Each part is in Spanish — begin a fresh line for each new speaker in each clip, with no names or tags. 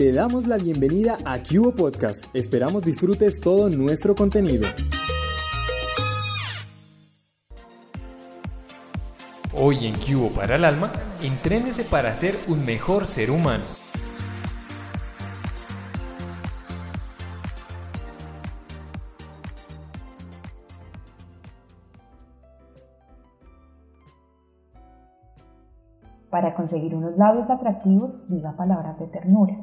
te damos la bienvenida a Cubo Podcast. Esperamos disfrutes todo nuestro contenido. Hoy en Cubo para el Alma, entrénese para ser un mejor ser humano.
Para conseguir unos labios atractivos, diga palabras de ternura.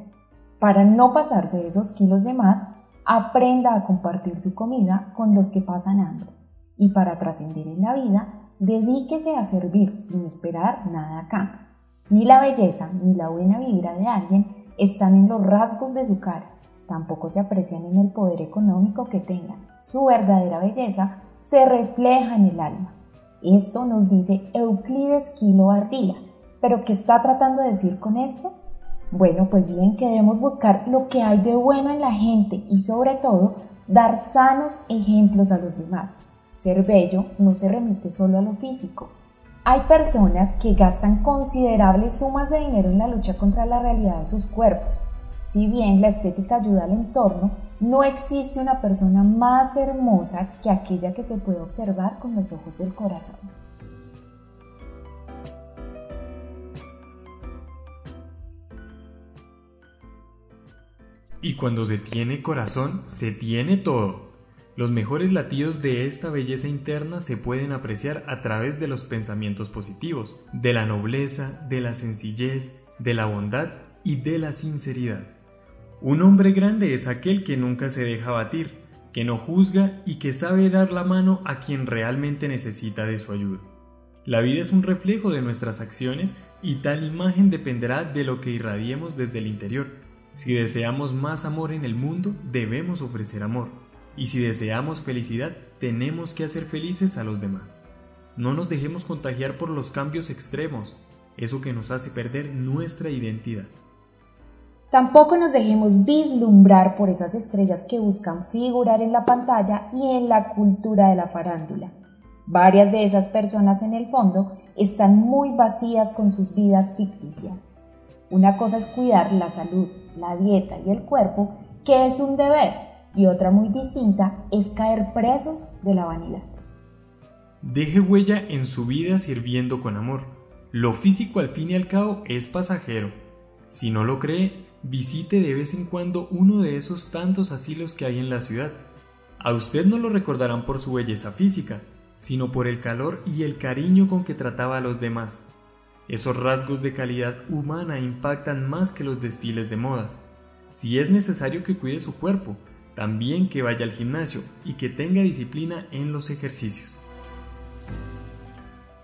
Para no pasarse esos kilos de más, aprenda a compartir su comida con los que pasan hambre. Y para trascender en la vida, dedíquese a servir sin esperar nada acá. Ni la belleza ni la buena vibra de alguien están en los rasgos de su cara, tampoco se aprecian en el poder económico que tengan. Su verdadera belleza se refleja en el alma. Esto nos dice Euclides Kilo Ardila, ¿Pero qué está tratando de decir con esto? Bueno, pues bien que debemos buscar lo que hay de bueno en la gente y sobre todo dar sanos ejemplos a los demás. Ser bello no se remite solo a lo físico. Hay personas que gastan considerables sumas de dinero en la lucha contra la realidad de sus cuerpos. Si bien la estética ayuda al entorno, no existe una persona más hermosa que aquella que se puede observar con los ojos del corazón.
Y cuando se tiene corazón, se tiene todo. Los mejores latidos de esta belleza interna se pueden apreciar a través de los pensamientos positivos, de la nobleza, de la sencillez, de la bondad y de la sinceridad. Un hombre grande es aquel que nunca se deja batir, que no juzga y que sabe dar la mano a quien realmente necesita de su ayuda. La vida es un reflejo de nuestras acciones y tal imagen dependerá de lo que irradiemos desde el interior. Si deseamos más amor en el mundo, debemos ofrecer amor. Y si deseamos felicidad, tenemos que hacer felices a los demás. No nos dejemos contagiar por los cambios extremos, eso que nos hace perder nuestra identidad.
Tampoco nos dejemos vislumbrar por esas estrellas que buscan figurar en la pantalla y en la cultura de la farándula. Varias de esas personas en el fondo están muy vacías con sus vidas ficticias. Una cosa es cuidar la salud, la dieta y el cuerpo, que es un deber, y otra muy distinta es caer presos de la vanidad.
Deje huella en su vida sirviendo con amor. Lo físico al fin y al cabo es pasajero. Si no lo cree, visite de vez en cuando uno de esos tantos asilos que hay en la ciudad. A usted no lo recordarán por su belleza física, sino por el calor y el cariño con que trataba a los demás. Esos rasgos de calidad humana impactan más que los desfiles de modas. Si es necesario que cuide su cuerpo, también que vaya al gimnasio y que tenga disciplina en los ejercicios.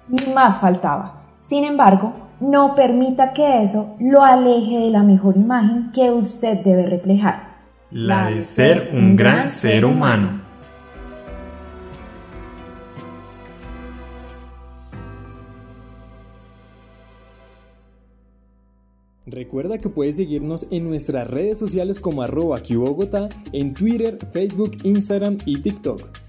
Ni más faltaba. Sin embargo, no permita que eso lo aleje de la mejor imagen que usted debe reflejar.
La de ser un gran ser humano. Recuerda que puedes seguirnos en nuestras redes sociales como arroba en Twitter, Facebook, Instagram y TikTok.